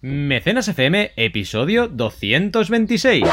Mecenas FM, episodio 226.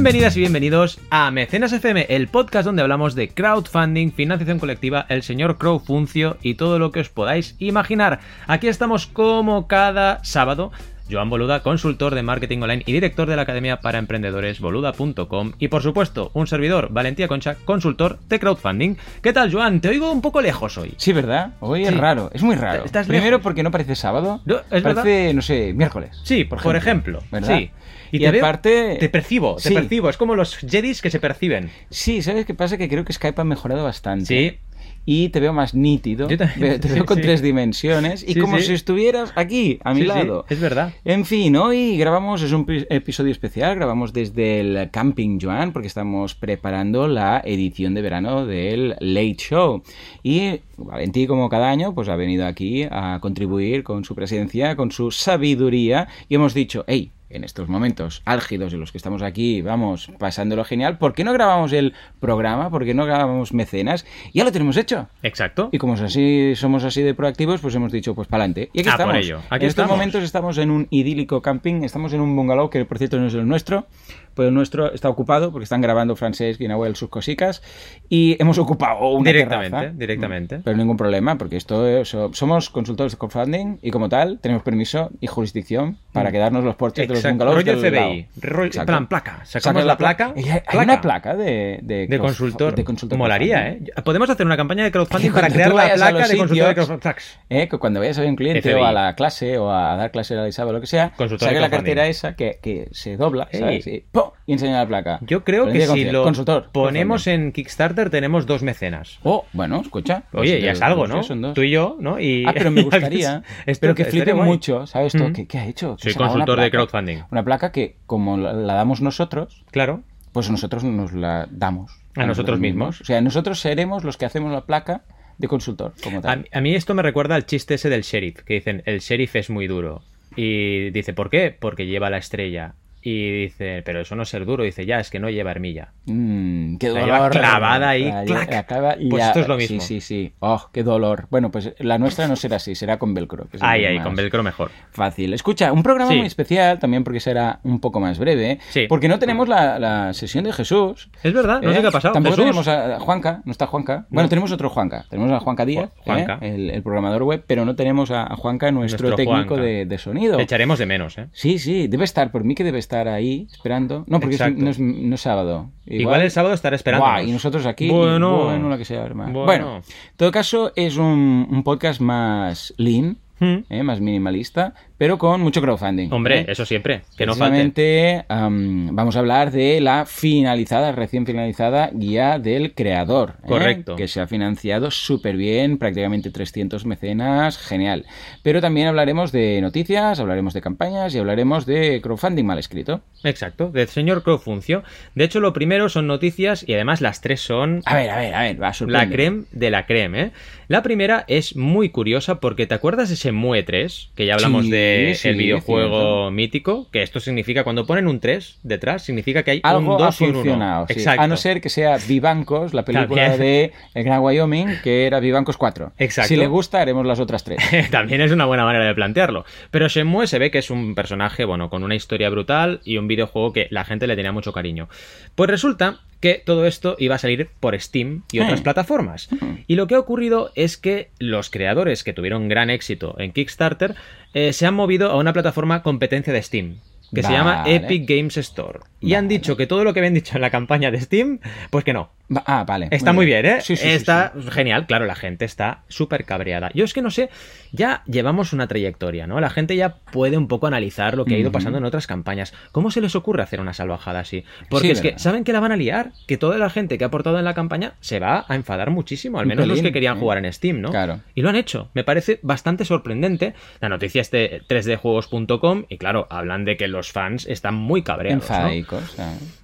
Bienvenidas y bienvenidos a Mecenas FM, el podcast donde hablamos de crowdfunding, financiación colectiva, el señor Crowfuncio y todo lo que os podáis imaginar. Aquí estamos como cada sábado. Joan Boluda, consultor de marketing online y director de la Academia para Emprendedores boluda.com y por supuesto un servidor, Valentía Concha, consultor de crowdfunding. ¿Qué tal Joan? Te oigo un poco lejos hoy. Sí, ¿verdad? Hoy es raro, es muy raro. ¿Estás Primero lejos? porque no parece sábado, No, ¿es parece, no sé, miércoles. Sí, por ejemplo. ¿verdad? Sí. Y, te veo- aparte... Te percibo, te Sí. percibo. Es como los Jedis que se perciben. Sí, ¿sabes qué pasa? Que creo que Skype ha mejorado bastante. Sí. Y te veo más nítido. Yo también, Te sí, veo con sí. tres dimensiones y Sí, como si estuvieras aquí, a mi lado. es verdad. En fin, hoy grabamos, es un pi- episodio especial, grabamos desde el Camping Joan porque estamos preparando la edición de verano del Late Show. Y Valentí, como cada año, pues ha venido aquí a contribuir con su presencia, con su sabiduría y hemos dicho, hey, en estos momentos álgidos en los que estamos aquí, vamos, pasándolo genial, ¿por qué no grabamos el programa? ¿Por qué no grabamos mecenas? Ya lo tenemos hecho. Exacto. Y como así, somos así de proactivos, pues hemos dicho, pues para adelante. Y aquí Ah, por estamos. ello. Aquí en estos estamos. momentos estamos en un idílico camping, estamos en un bungalow que por cierto no es el nuestro, pero el nuestro está ocupado porque están grabando Francesc y Nahuel sus cosicas y hemos ocupado una Directamente, terraza. directamente. Pero ningún problema, porque esto es- so- somos consultores de crowdfunding y como tal tenemos permiso y jurisdicción para quedarnos los porches de los Mm. Bungalows Rollo FBI. Rollo- plan, placa. Sacamos la placa. Y hay, una placa de, de, consultor. de consultor Molaría. ¿eh? Podemos hacer una campaña de crowdfunding para crear la placa de consultor de crowdfunding. Eh, que cuando vayas a ver un cliente FBI. o a la clase o a dar clase a la Isabel o lo que sea, saque la cartera esa que, que se dobla. Y, ¡pum! y enseña la placa. Yo creo que si lo consultor, ponemos en Kickstarter tenemos dos mecenas. Oh, bueno, escucha. Oye, pues, ya de- es algo, ¿no? Tú y yo, ¿no? Ah, pero me gustaría. Esto- pero que estaría flipe guay. mucho, ¿sabes? Mm. ¿qué, qué ha hecho? Soy consultor de crowdfunding. Una placa que, como la, la damos nosotros, Claro. pues nosotros nos la damos. A nosotros mismos. O sea, nosotros seremos los que hacemos la placa de consultor, como A, tal. a mí esto me recuerda al chiste ese del sheriff, que dicen, el sheriff es muy duro. Y dice, ¿por qué? Porque lleva la estrella. Y dice, pero eso no es ser duro. Dice, ya, es que no lleva armilla. Mm, qué La dolor. lleva clavada ahí, La clac. lleva- la clava y Pues ya- esto es lo mismo. Sí, sí, sí. Oh, qué dolor. Bueno, pues la nuestra no será así, será con velcro. que Ay, ay, con velcro mejor. Fácil. Escucha, un programa Sí. muy especial también porque será un poco más breve. Sí. Porque no tenemos la, la sesión de Jesús. Es verdad, no sé ¿eh? qué ha pasado. Tampoco Jesús. tenemos a Juanca, no está Juanca. Bueno, tenemos otro Juanca. Tenemos a Juanca Díaz, Ju- Juanca. ¿eh? el, el programador web, pero no tenemos a, Juanca, nuestro, Nuestro técnico Juanca. de, de sonido. Le echaremos de menos, ¿eh? Sí, sí, debe estar, por mí que debe estar ahí esperando. No, porque es- no, es, no es sábado. Igual, el sábado estará esperando. Y nosotros aquí, Bueno. bueno, la que sea, hermano. Bueno. Bueno, en todo caso, es un, un podcast más lean, Hmm. ¿eh? más minimalista, pero con mucho crowdfunding. Hombre, ¿eh? eso siempre, que no falte. Am, vamos a hablar de la finalizada, recién finalizada guía del creador. ¿eh? Correcto. Que se ha financiado súper bien, prácticamente 300 mecenas, genial. Pero también hablaremos de noticias, hablaremos de campañas y hablaremos de crowdfunding mal escrito. Exacto, del señor Crowfuncio. De hecho, lo primero son noticias y además las tres son A ver, a ver, a ver, va, la sorprende. creme de la creme, ¿eh? La primera es muy curiosa porque ¿te acuerdas de ese MUE 3? Que ya hablamos Sí, de sí, el videojuego mítico, que esto significa, cuando ponen un 3 detrás, significa que hay Algo un ha 2 y un 1. funcionado, sí. Exacto. A no ser que sea Vivancos, la película También. de El Gran Wyoming, que era Vivancos 4. Exacto. Si le gusta, haremos las otras tres. También es una buena manera de plantearlo. Pero Shenmue se ve que es un personaje, bueno, con una historia brutal y un videojuego que la gente le tenía mucho cariño. Pues resulta que todo esto iba a salir por Steam y otras plataformas. Y lo que ha ocurrido es que los creadores que tuvieron gran éxito en Kickstarter eh, se han movido a una plataforma competencia de Steam. Que se llama. Epic Games Store. Y han dicho que todo lo que habían dicho en la campaña de Steam, pues que no. Ah, vale. Está muy bien, ¿eh? Sí, sí, está sí. genial, claro, la gente está súper cabreada. Yo es que no sé, ya llevamos una trayectoria, ¿no? La gente ya puede un poco analizar lo que ha ido pasando en otras campañas. ¿Cómo se les ocurre hacer una salvajada así? Porque Sí, es que saben que la van a liar, que toda la gente que ha aportado en la campaña se va a enfadar muchísimo, al menos los que querían sí. jugar en Steam, ¿no? Claro. Y lo han hecho. Me parece bastante sorprendente. La noticia es de 3djuegos.com y claro, hablan de que los fans están muy cabreados.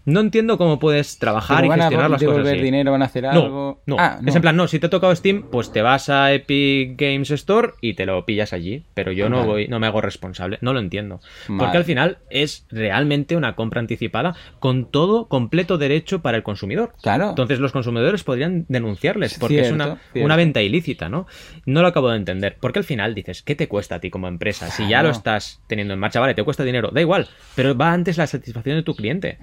No entiendo cómo puedes trabajar y gestionar las cosas así. dinero, van a hacer No, algo. no. Ah, Es en plan, no, si te ha tocado Steam, pues te vas a Epic Games Store y te lo pillas allí. Pero yo no voy, no me hago responsable. No lo entiendo. Porque al final es realmente una compra anticipada con todo completo derecho para el consumidor. Claro. Entonces los consumidores podrían denunciarles porque es una, venta ilícita, ¿no? No lo acabo de entender. Porque al final dices, ¿qué te cuesta a ti como empresa? Si ya lo estás teniendo en marcha, vale, te cuesta dinero, da igual. Pero va antes la satisfacción de tu cliente.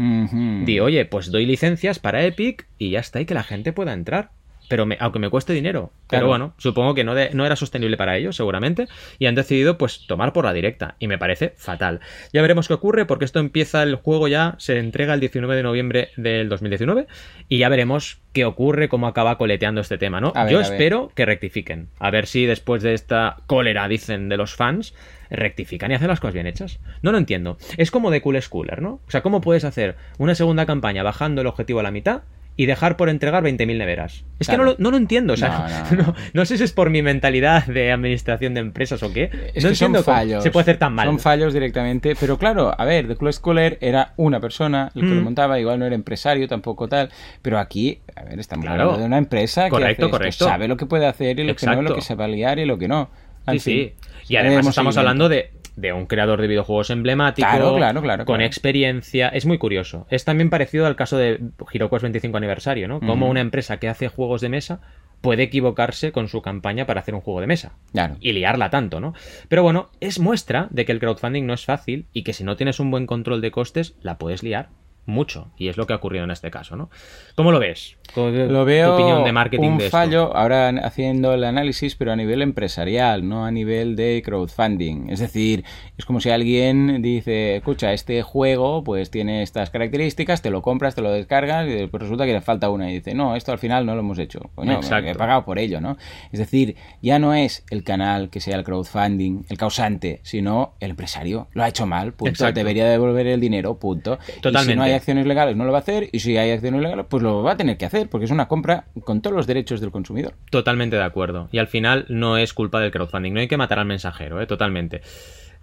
Di, oye, pues doy licencias para Epic y ya está, y que la gente pueda entrar. Pero me- aunque me cueste dinero. Pero Claro. bueno, supongo que no, de- no era sostenible para ellos, seguramente. Y han decidido, pues, tomar por la directa. Y me parece fatal. Ya veremos qué ocurre, porque esto empieza el juego ya, se entrega el 19 de noviembre del 2019. Y ya veremos qué ocurre, cómo acaba coleteando este tema, ¿no? Ver, Yo espero que rectifiquen. A ver si después de esta cólera, dicen, de los fans, rectifican y hacen las cosas bien hechas. No lo entiendo. Es como de Cool Schooler, ¿no? O sea, ¿cómo puedes hacer una segunda campaña bajando el objetivo a la mitad y dejar por entregar 20.000 neveras? Es que no lo, no lo entiendo. O sea, No, no, sé si es por mi mentalidad de administración de empresas o qué. Es no que son entiendo cómo fallos. se puede hacer tan mal. Son fallos directamente. Pero claro, a ver, The Cool Schooler era una persona el que Mm. lo montaba, igual no era empresario tampoco tal. Pero aquí, a ver, estamos Claro. hablando de una empresa que Correcto, esto, correcto. sabe lo que puede hacer y lo que no, lo que se va a liar y lo que no. Sí, fin, sí. Y además estamos hablando de, de un creador de videojuegos emblemático, Claro, claro, claro, con experiencia. Es muy curioso. Es también parecido al caso de HeroQuest 25 aniversario, ¿no? Como una empresa que hace juegos de mesa puede equivocarse con su campaña para hacer un juego de mesa. Claro. Y liarla tanto, ¿no? Pero bueno, es muestra de que el crowdfunding no es fácil y que si no tienes un buen control de costes, la puedes liar mucho. Y es lo que ha ocurrido en este caso, ¿no? ¿Cómo lo ves? ¿Con- Lo tu veo opinión de marketing un de esto? fallo, ahora haciendo el análisis, pero a nivel empresarial, no a nivel de crowdfunding. Es decir, es como si alguien dice, escucha, este juego pues tiene estas características, te lo compras, te lo descargas y después resulta que le falta una y dice, no, esto al final no lo hemos hecho. Coño, Exacto. he pagado por ello, ¿no? Es decir, ya no es el canal que sea el crowdfunding, el causante, sino el empresario. Lo ha hecho mal, punto. Exacto. Debería devolver el dinero, punto. Y si Totalmente. no hay acciones legales no lo va a hacer y si hay acciones legales pues lo va a tener que hacer porque es una compra con todos los derechos del consumidor. Totalmente de acuerdo. Y al final no es culpa del crowdfunding. No hay que matar al mensajero, ¿eh? Totalmente.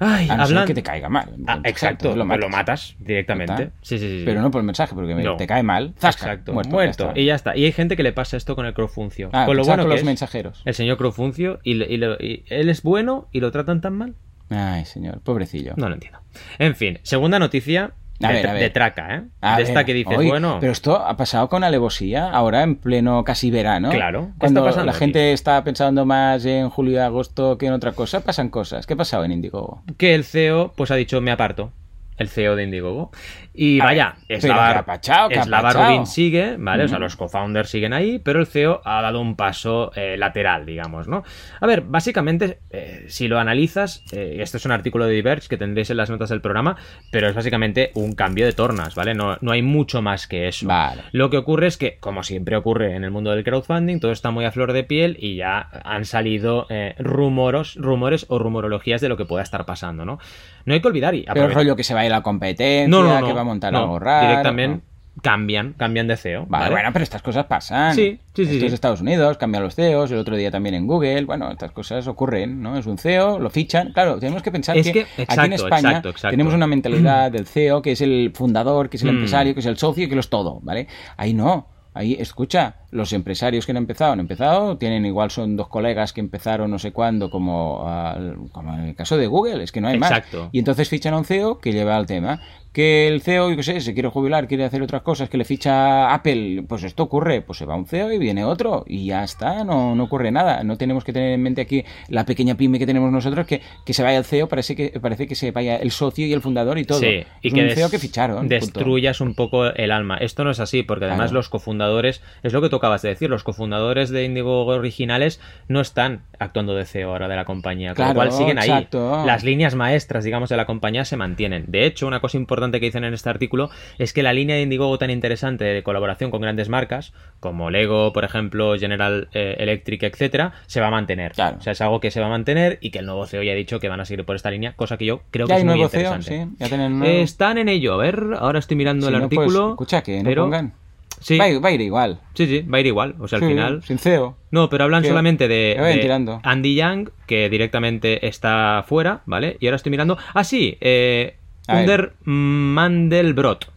Ay, A no ser hablan- que te caiga mal. Ah, Entonces, exacto, lo lo matas, directamente. Sí, sí, sí. Pero no por el mensaje, porque No. te cae mal. zasca, Exacto, muerto. muerto. ya está. y ya está. Y hay gente que le pasa esto con el crowdfuncio. Ah, con lo bueno con que los es mensajeros. el señor crowdfuncio y, le- y lo- y él es bueno y lo tratan tan mal. Ay, señor, pobrecillo. No lo entiendo. En fin, segunda noticia A de, ver, a tra- ver. de traca, ¿eh? A de ver, esta que dices, bueno, Pero esto ha pasado con alevosía, ahora en pleno casi verano. Claro, ¿qué Cuando está pasando la aquí? gente está pensando más en julio y agosto que en otra cosa, pasan cosas. ¿Qué ha pasado en Indiegogo? que el CEO pues ha dicho me aparto. El CEO de Indiegogo. Y A vaya, Slava, pero ¿qué ha pachado? ¿Qué ha Slava? Rubin sigue, ¿vale? O sea, los co-founders siguen ahí, pero el CEO ha dado un paso eh, lateral, digamos, ¿no? A ver, básicamente, eh, si lo analizas, eh, esto es un artículo de Diverge que tendréis en las notas del programa, pero es básicamente un cambio de tornas, ¿vale? No, no hay mucho más que eso. Vale. Lo que ocurre es que, como siempre ocurre en el mundo del crowdfunding, todo está muy a flor de piel y ya han salido rumoros, rumores o rumorologías de lo que pueda estar pasando, ¿no? No hay que olvidar y Pero rollo que se vaya la competencia, no, no, no, que va a montar no, algo raro. Directamente cambian, cambian de CEO. Vale, ¿vale? bueno, pero estas cosas pasan. Sí, sí, sí, es. Estados Unidos, cambian los CEOs, el otro día también en Google. Bueno, estas cosas ocurren, ¿no? Es un CEO, lo fichan. Claro, tenemos que pensar Es que, que- aquí en España exacto, exacto. tenemos una mentalidad del CEO que es el fundador, que es el Mm. empresario, que es el socio y que lo es todo, ¿vale? Ahí no. Ahí, escucha, los empresarios que han empezado, han empezado, tienen igual son dos colegas que empezaron no sé cuándo, como, al- como en el caso de Google, es que no hay Exacto. más. Y entonces fichan a un CEO que lleva el tema. Que el CEO, yo qué sé, se quiere jubilar, quiere hacer otras cosas, que le ficha Apple, pues esto ocurre, pues se va un CEO y viene otro, y ya está, no, no ocurre nada. No tenemos que tener en mente aquí la pequeña pyme que tenemos nosotros, que, que se vaya el CEO, parece que, parece que se vaya el socio y el fundador y todo. Sí, y es que un CEO que ficharon. punto. destruyas un poco el alma. Esto no es así, porque además Claro. los cofundadores, es lo que tú acabas de decir, los cofundadores de Indiegogo originales no están actuando de CEO ahora de la compañía, con Claro, lo cual siguen ahí. exacto. Las líneas maestras, digamos, de la compañía se mantienen. De hecho, una cosa importante que dicen en este artículo es que la línea de Indiegogo tan interesante de colaboración con grandes marcas, como Lego, por ejemplo, General eh, Electric, etcétera, se va a mantener. Claro. O sea, es algo que se va a mantener y que el nuevo CEO ya ha dicho que van a seguir por esta línea, cosa que yo creo Ya que es muy CEO, interesante. sí. Ya tienen nuevo. Están en ello, a ver, ahora estoy mirando Si el no, pues, artículo. escucha, que no pero... pongan. Sí, Va, a ir- va a ir igual. sí, sí, va a ir igual. O sea, al final. Sin CEO. No, pero hablan solamente de. Andy Young, que directamente está fuera, ¿vale? Y ahora estoy mirando. Ah, sí, eh. Under Mandelbrot.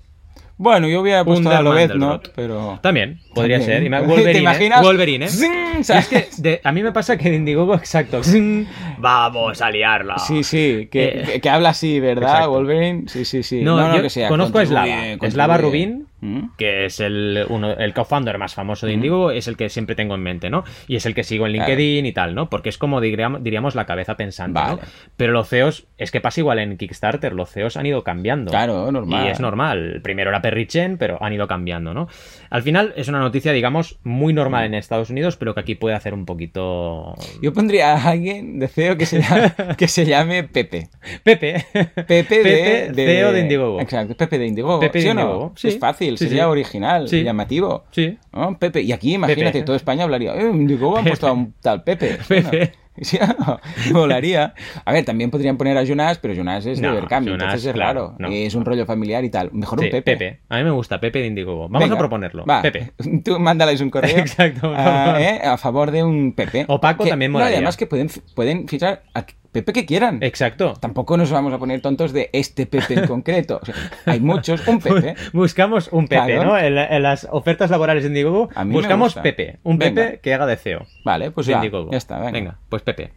Bueno, yo hubiera puesto Under a Mandelbrot. pero... También, podría También. ser. Y ¿Te Wolverine, ¿eh? imaginas? Wolverine, ¿eh? Zing, Es que de- a mí me pasa que de Indiegogo, exacto. zing, Vamos a liarla. Sí, sí, que, Eh, que- que habla así, ¿verdad, exacto. Wolverine? Sí, sí, sí. No, yo que sea, conozco a Slava. Slava Rubin, ¿Mm? que es el, uno, el co-founder más famoso de Indiegogo, es el que siempre tengo en mente, ¿no? Y es el que sigo en Claro. LinkedIn y tal, ¿no? Porque es como diríamos, diríamos la cabeza pensante. Pero los CEOs, es que pasa igual en Kickstarter, los CEOs han ido cambiando. Claro, normal. Y es normal. Primero era Perry Chen, pero han ido cambiando, ¿no? Al final es una noticia, digamos, muy normal en Estados Unidos, pero que aquí puede hacer un poquito... Yo pondría a alguien de CEO que se llame, que se llame Pepe. Pepe. Pepe de, Pepe, CEO de Indiegogo. Exacto, Pepe de Indiegogo. Pepe ¿Sí de no? Sí. Es fácil, Sí, sería sí. original, Sí. llamativo. Sí. ¿no? Pepe. Y aquí, imagínate, Pepe. toda España hablaría. Eh, Indiegogo han Pepe. puesto a un tal Pepe. Pepe. ¿Sí o no? Molaría. A ver, también podrían poner a Jonas, pero Jonas es de No, entonces es claro, raro. no. es un rollo familiar y tal. Mejor Sí, un Pepe. A mí me gusta Pepe de Indiegogo. Vamos Venga, a proponerlo. va. Pepe. Tú mándales un correo. Exacto, a, favor. ¿eh? a favor de un Pepe. O Paco Que- también no, molaría. además que pueden, pueden fichar a Pepe que quieran. Exacto. Tampoco nos vamos a poner tontos de este Pepe en concreto. O sea, hay muchos. Un Pepe. Buscamos un Pepe, Claro. ¿no? En, la- en las ofertas laborales de Indiegogo buscamos. Pepe. Un Venga. Pepe que haga de CEO. Vale, pues ya, ya está. Venga. pues Pepe.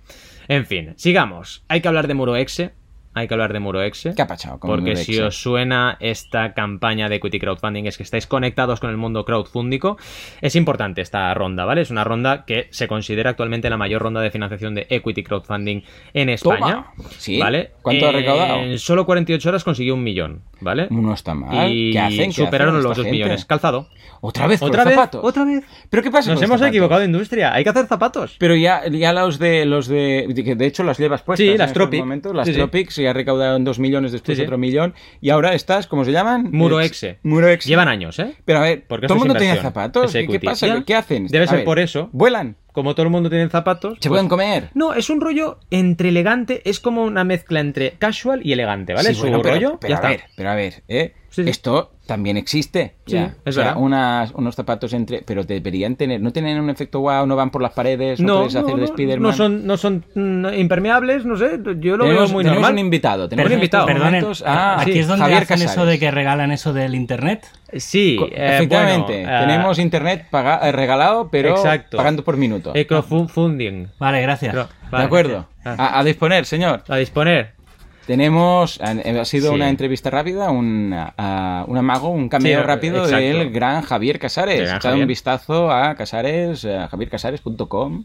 En fin, sigamos. Hay que hablar de Muroexe. Hay que hablar de Muroexe. ¿Qué ha pasado con Porque Muroexe? si os suena esta campaña de equity crowdfunding, es que estáis conectados con el mundo crowdfundico, es importante esta ronda, ¿vale? Es una ronda que se considera actualmente la mayor ronda de financiación de equity crowdfunding en España. Toma. ¿Sí? ¿Vale? ¿Cuánto ha En recaudado? solo 48 horas consiguió un millón, ¿vale? No está mal. Y ¿Qué hacen? ¿Qué superaron hacen los esta dos gente? millones. Calzado. ¿Otra vez ¿Otra vez? zapatos? ¿Otra vez? ¿Pero qué pasa Nos con hemos zapatos? equivocado de industria. Hay que hacer zapatos. Pero ya, ya los de los de de hecho las llevas puestas Sí, en las estos Tropic. las Sí, sí. Ya recaudaron dos millones después Sí, sí. otro millón y ahora estas ¿cómo se llaman? Muroexe. Ex- Muroexe. Llevan años, ¿eh? Pero a ver, Porque todo el es mundo tiene zapatos. es ¿Qué, pasa? ¿Qué hacen? Debe A ser ver, por eso. Vuelan. Como todo el mundo tiene zapatos. Se pues- pueden comer. No, es un rollo entre elegante, es como una mezcla entre casual y elegante, ¿vale? Sí, Su bueno, pero, rollo, pero ya a está. ver, pero a ver, ¿eh? Sí, sí. esto también existe. Sí, ya. es O sea, verdad. unas, unos zapatos entre, pero deberían tener, no tienen un efecto wow, no van por las paredes, no, No, puedes hacer no, de no, Spiderman. no son, no son impermeables, no sé, yo lo tenemos, veo muy tenemos normal. un invitado, tenemos Un invitado. estos Perdonen, momentos a aquí sí, es donde Javier hacen Casares. eso de que regalan eso del internet. Sí, Co- eh, Efectivamente, bueno, eh, tenemos internet paga- eh, regalado, pero Exacto. pagando por minuto. crowdfunding. Vale, gracias. ¿De acuerdo? Ah, A, a disponer, señor. a disponer. Tenemos, ha ha sido Sí. una entrevista rápida, un, a- un amago, un cameo Sí, rápido exacto. del gran Javier Casares. Echad un vistazo a Casares, a javiercasares.com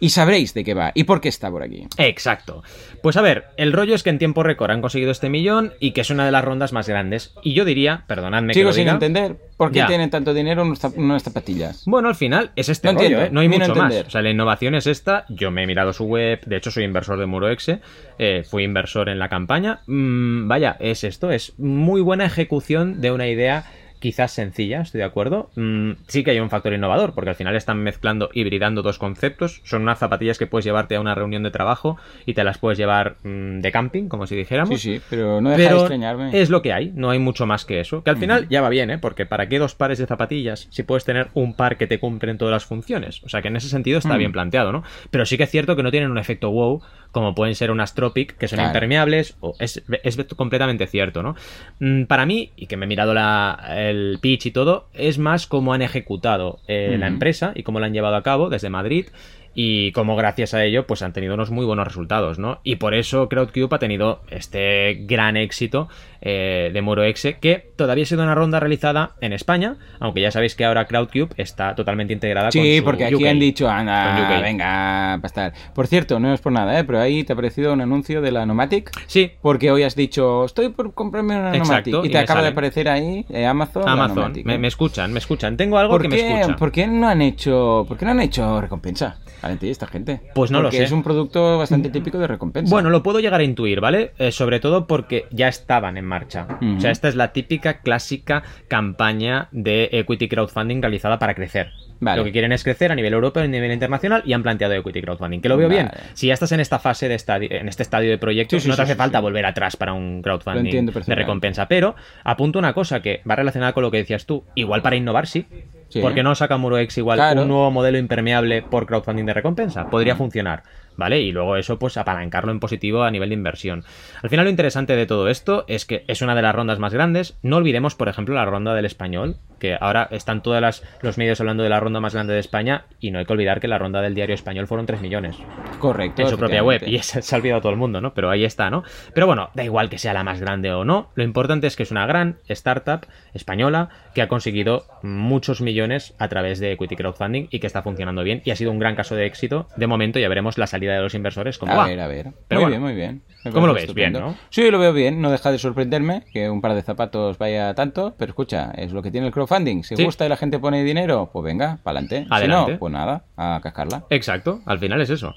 y sabréis de qué va y por qué está por aquí. Exacto. Pues a ver, el rollo es que en tiempo récord han conseguido este millón y que es una de las rondas más grandes. Y yo diría, perdonadme que Sigo lo sin diga, entender por qué Ya. tienen tanto dinero en unas zapatillas. Bueno, al final es este No rollo, entiendo, ¿eh? No hay mucho más. O sea, la innovación es esta. Yo me he mirado su web. De hecho, soy inversor de Muroexe. Eh, fui inversor en la campaña. Mm, vaya, es esto. Es muy buena ejecución de una idea quizás sencilla, estoy de acuerdo. Mm, sí que hay un factor innovador, porque al final están mezclando, hibridando dos conceptos. Son unas zapatillas que puedes llevarte a una reunión de trabajo y te las puedes llevar mm, de camping, como si dijéramos. Sí, sí, pero no deja de extrañarme. es lo que hay, no hay mucho más que eso. Que al final ya va bien, ¿eh? Porque ¿para qué dos pares de zapatillas si puedes tener un par que te cumplen todas las funciones? O sea que en ese sentido está Mm. bien planteado, ¿no? Pero sí que es cierto que no tienen un efecto wow como pueden ser unas Tropic, que son Claro. impermeables, o es, es completamente cierto, ¿no? Mm, Para mí, y que me he mirado la- el pitch y todo, es más cómo han ejecutado eh, la empresa y cómo la han llevado a cabo desde Madrid. y como gracias a ello pues han tenido unos muy buenos resultados, ¿no? Y por eso CrowdCube ha tenido este gran éxito eh, de MuroX que todavía ha sido una ronda realizada en España, aunque ya sabéis que ahora CrowdCube está totalmente integrada con Sí, porque aquí UK. han dicho, anda, venga, pastar. Por cierto, no es por nada, ¿eh? pero ahí te ha parecido un anuncio de la Nomatic. Sí, Porque hoy has dicho, estoy por comprarme una Exacto, Nomatic. Y y te acaba sale. de aparecer ahí eh, Amazon. Amazon, me, me escuchan, me escuchan. Tengo algo ¿Por que me qué, escucha. ¿Por qué no han hecho, por qué no han hecho recompensa? Valentín, esta gente. Pues no lo sé. es un producto bastante típico de recompensa. Bueno, lo puedo llegar a intuir, ¿vale? Eh, sobre todo porque ya estaban en marcha. O sea, esta es la típica, clásica campaña de equity crowdfunding realizada para crecer. Vale. Lo que quieren es crecer a nivel europeo, a nivel internacional y han planteado equity crowdfunding. Que lo veo bien. Si ya estás en esta fase de estadio, en este estadio de proyectos, Sí, sí, no te hace sí, falta volver atrás para un crowdfunding de recompensa. Pero apunto una cosa que va relacionada con lo que decías tú. Igual para innovar, sí. Sí. ¿Por qué no saca MuroX igual Claro. un nuevo modelo impermeable por crowdfunding de recompensa? Podría funcionar, ¿vale? Y luego eso, pues apalancarlo en positivo a nivel de inversión. Al final, lo interesante de todo esto es que es una de las rondas más grandes. No olvidemos, por ejemplo, la ronda del español, que ahora están todos los medios hablando de la ronda más grande de España, y no hay que olvidar que la ronda del diario español fueron 3 millones Correcto. en su propia web, y esa se ha olvidado todo el mundo, ¿no? Pero ahí está, ¿no? Pero bueno, da igual que sea la más grande o no, lo importante es que es una gran startup española que ha conseguido muchos millones a través de equity crowdfunding y que está funcionando bien y ha sido un gran caso de éxito. De momento ya veremos la salida de los inversores cómo A ver, a ver. Pero muy bueno, bien, muy bien. Me ¿cómo lo ves? Bien, estupendo. ¿no? Sí, lo veo bien. No deja de sorprenderme que un par de zapatos vaya tanto. Pero escucha, es lo que tiene el crowdfunding. Si Sí. gusta y la gente pone dinero, pues venga, para adelante. Si no, pues nada, a cascarla. Exacto, al final es eso.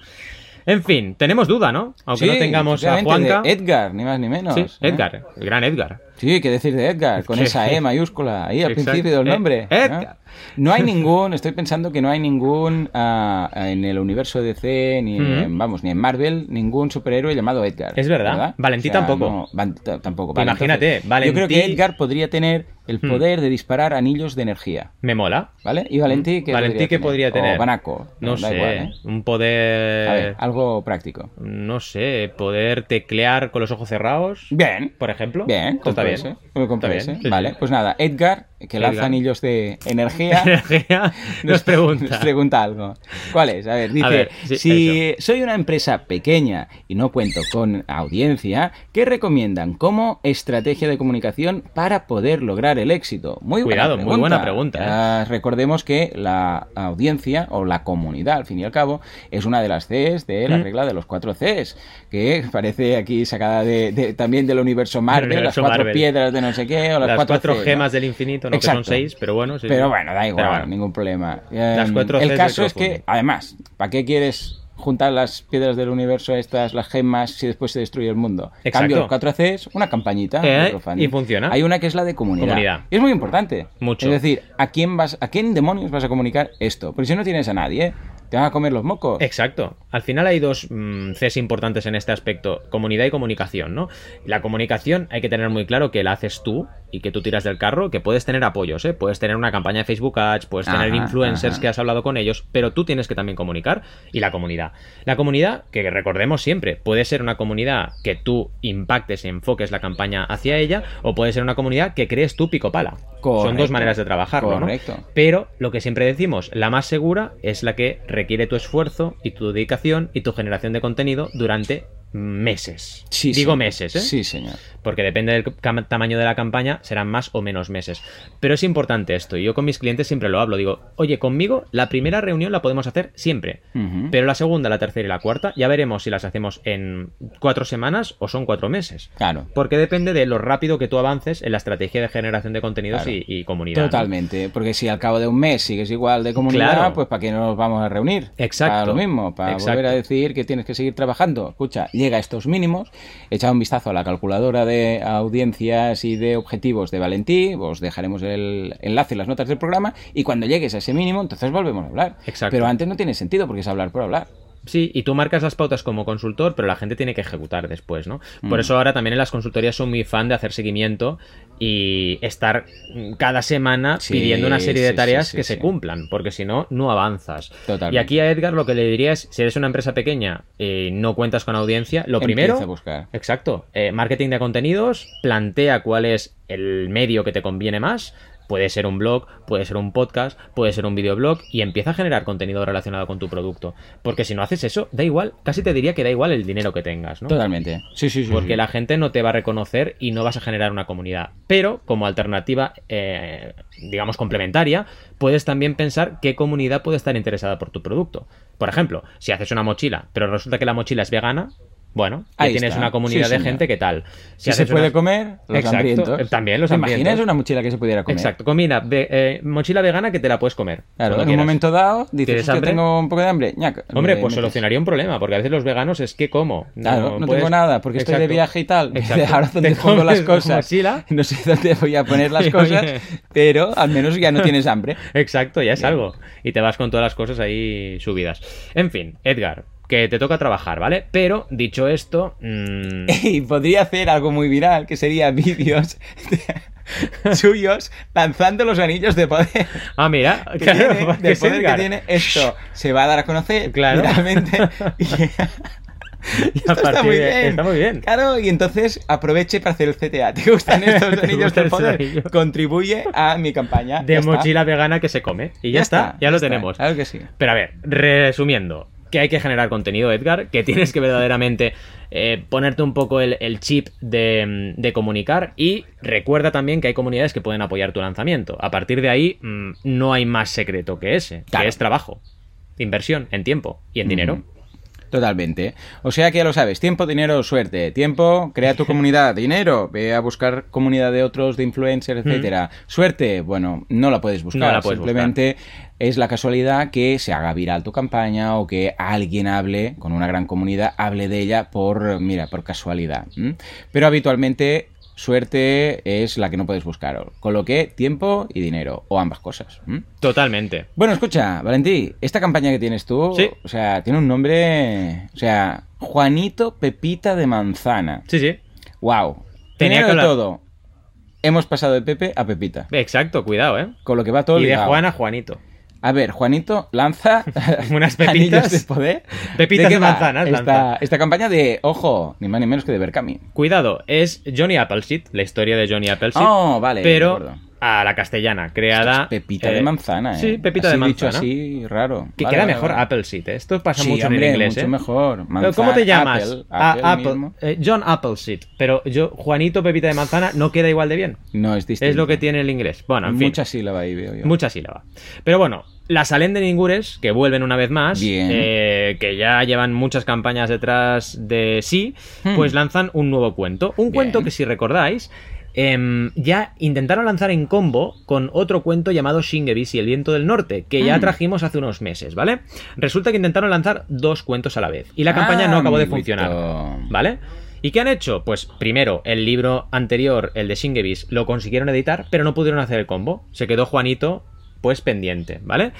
En fin, tenemos duda, ¿no? Aunque no tengamos a Juanca. Edgar, ni más ni menos. Sí, ¿eh? Edgar, el gran Edgar. Sí, qué decir de Edgar, con Que- esa E mayúscula ahí al Exacto. principio del Eh, nombre. ¿no? Edgar. No hay ningún, estoy pensando que no hay ningún ah, en el universo DC, ni en, Ujú. vamos, ni en Marvel, ningún superhéroe llamado Edgar. Es verdad. Valentí tampoco. no, Van- t- tampoco. Imagínate, entonces, Valentí- Yo creo que Edgar podría tener el Hmm. poder de disparar anillos de energía. Me mola. ¿Vale? ¿Y Valentí qué Valentí, podría ¿qué tener? podría tener? O Banaco. No da sé. igual, ¿eh? Un poder. A ver, algo práctico. No sé, poder teclear con los ojos cerrados. Bien. Por ejemplo. Bien, está bien. Bien, sí, Vale, pues nada, Edgar, que lanza Edgar. anillos de energía, Energía nos pregunta. nos pregunta algo. ¿Cuál es? A ver, dice, A ver, sí, si soy una empresa pequeña y no cuento con audiencia, ¿qué recomiendan como estrategia de comunicación para poder lograr el éxito? Muy buena Cuidado, muy buena pregunta, ¿eh? Recordemos que la audiencia o la comunidad, al fin y al cabo, es una de las Cs de la Mm. regla de los cuatro Cs, que parece aquí sacada de, de- también del universo Marvel, las cuatro Marvel. Piedras de no sé qué, o las, Las cuatro, ¿no? gemas del infinito, no que Exacto. son seis, pero bueno. sí, Pero bueno, da igual, bueno. ningún problema. Las Em, cuatro el caso es que, además, ¿para qué quieres juntar las piedras del universo estas, las gemas, si después se destruye el mundo? Exacto. Cambio los cuatro Cs, una campañita. Eh, y funciona. Hay una que es la de comunidad. Comunidad. Y es muy importante. Mucho. Es decir, ¿a quién vas, a quién demonios vas a comunicar esto? Porque si no tienes a nadie, te van a comer los mocos. Exacto. Al final hay dos mm, Cs importantes en este aspecto, comunidad y comunicación, ¿no? La comunicación hay que tener muy claro que la haces tú y que tú tiras del carro, que puedes tener apoyos, ¿eh? Puedes tener una campaña de Facebook Ads, puedes tener influencers ajá. que has hablado con ellos, pero tú tienes que también comunicar y la comunidad. La comunidad, que recordemos siempre, puede ser una comunidad que tú impactes y enfoques la campaña hacia ella, o puede ser una comunidad que crees tú pico pala. Son dos maneras de trabajarlo, ¿no? Correcto. Pero lo que siempre decimos, la más segura es la que requiere tu esfuerzo y tu dedicación y tu generación de contenido durante meses. Sí, Digo meses, ¿eh? Sí, señor. Porque depende del tamaño de la campaña, serán más o menos meses. Pero es importante esto, y yo con mis clientes siempre lo hablo. Digo, oye, conmigo la primera reunión la podemos hacer siempre. Pero la segunda, la tercera y la cuarta, ya veremos si las hacemos en cuatro semanas o son cuatro meses. Claro. Porque depende de lo rápido que tú avances en la estrategia de generación de contenidos Claro. y, y comunidad. ¿no? Totalmente, porque si al cabo de un mes sigues igual de comunidad, Claro. pues ¿para qué nos vamos a reunir? Exacto. Para lo mismo, para Exacto. volver a decir que tienes que seguir trabajando. Escucha, llega a estos mínimos, echa un vistazo a la calculadora de audiencias y de objetivos de Valentí, os dejaremos el enlace en las notas del programa, y cuando llegues a ese mínimo, entonces volvemos a hablar. Exacto. Pero antes no tiene sentido, porque es hablar por hablar. Sí, y tú marcas las pautas como consultor, pero la gente tiene que ejecutar después, ¿no? Por Mm. eso ahora también en las consultorías soy muy fan de hacer seguimiento y estar cada semana Sí, pidiendo una serie de tareas sí, que se cumplan, porque si no, no avanzas. Totalmente. Y aquí a Edgar lo que le diría es, si eres una empresa pequeña y no cuentas con audiencia, lo Empieza primero... a buscar. Exacto. eh, marketing de contenidos, plantea cuál es el medio que te conviene más. Puede ser un blog, puede ser un podcast, puede ser un videoblog y empieza a generar contenido relacionado con tu producto. Porque si no haces eso, da igual, casi te diría que da igual el dinero que tengas, ¿no? Totalmente. Sí, sí, sí. Porque sí. la gente no te va a reconocer y no vas a generar una comunidad. Pero como alternativa, eh, digamos, complementaria, puedes también pensar qué comunidad puede estar interesada por tu producto. Por ejemplo, si haces una mochila, pero resulta que la mochila es vegana, bueno, Ahí tienes está. una comunidad Sí, de señor. gente que tal. Si se puede comer, los Exacto, hambrientos. también los ¿Te hambrientos. imaginas una mochila que se pudiera comer? Exacto, comida, ve- eh, mochila vegana que te la puedes comer. Claro, en un momento dado dices ¿Tienes que tengo un poco de hambre. ñac, Hombre, pues metes. solucionaría un problema, porque a veces los veganos es que como. Claro, no, puedes- tengo nada, porque estoy de viaje y tal. Exacto. Ahora dónde pongo las cosas. No sé dónde voy a poner las cosas, pero al menos ya no tienes hambre. Exacto, ya es Bien. algo. Y te vas con todas las cosas ahí subidas. En fin, Edgar, que te toca trabajar, ¿vale? Pero, dicho esto... mm, Y podría hacer algo muy viral, que sería vídeos de- suyos lanzando los anillos de poder. Ah, mira, Que claro, tiene, de poder que tiene esto se va a dar a conocer Claro. viralmente. Y- Y a Esto está muy de- bien. Está muy bien. Claro, y entonces aproveche para hacer el CTA. ¿Te gustan estos ¿Te anillos de poder? anillo? Contribuye a mi campaña. De Ya está. mochila vegana que se come. Y ya, está, ya, lo está. tenemos. Claro que sí. Pero a ver, resumiendo, que hay que generar contenido, Edgar, que tienes que verdaderamente eh, ponerte un poco el, el chip de, de comunicar y recuerda también que hay comunidades que pueden apoyar tu lanzamiento. A partir de ahí, mm, no hay más secreto que ese, Claro. que es trabajo, inversión en tiempo y en dinero. Totalmente. O sea que ya lo sabes, tiempo, dinero, suerte. Tiempo, crea tu comunidad. Dinero, ve a buscar comunidad de otros, de influencers, etcétera. Suerte, bueno, no la puedes buscar. No la puedes Simplemente es la casualidad que se haga viral tu campaña o que alguien hable con una gran comunidad, hable de ella por, mira, por casualidad. Pero habitualmente suerte es la que no puedes buscar. Con lo que tiempo y dinero, o ambas cosas. Totalmente. Bueno, escucha, Valentí, esta campaña que tienes tú, Sí. o sea, tiene un nombre, o sea, Juanito Pepita de Manzana. Sí, sí. Wow. Tenía Primero que de hablar- todo, hemos pasado de Pepe a Pepita. Exacto, cuidado, ¿eh? Con lo que va todo Y de ligado. Juan a Juanito. A ver, Juanito lanza Unas pepitas. de poder. Pepitas de manzanas Esta, lanza. esta campaña de, ojo, ni más ni menos que de Berkami. Cuidado, es Johnny Appleseed, la historia de Johnny Appleseed. Oh, vale, Pero. A la castellana, creada. Pepita eh, de manzana, ¿eh? Sí, Pepita Así de dicho manzana. así, raro. Que Vale, queda vale, mejor vale. Appleseed, ¿eh? Esto pasa Sí, mucho hombre, en inglés, mucho ¿eh? mejor. Manzana, ¿Cómo te llamas? Apple, Ah, Apple Apple. Eh, John Appleseed. Pero yo, Juanito Pepita de Manzana, no queda igual de bien. No, es distinto. Es lo que tiene el inglés. Bueno, en fin. Mucha sílaba ahí veo yo. Mucha sílaba. Pero bueno, las Alende Ningures, que vuelven una vez más, eh, que ya llevan muchas campañas detrás de sí, Hmm. pues lanzan un nuevo cuento. Un Bien. cuento que, si recordáis, em, ya intentaron lanzar en combo con otro cuento llamado Shingebis y el viento del norte, que ya Mm. trajimos hace unos meses, ¿vale? Resulta que intentaron lanzar dos cuentos a la vez y la campaña Ah, no acabó de funcionar, ¿vale? ¿Y qué han hecho? Pues primero, el libro anterior, el de Shingebis, lo consiguieron editar, pero no pudieron hacer el combo. Se quedó Juanito, pues pendiente, ¿vale?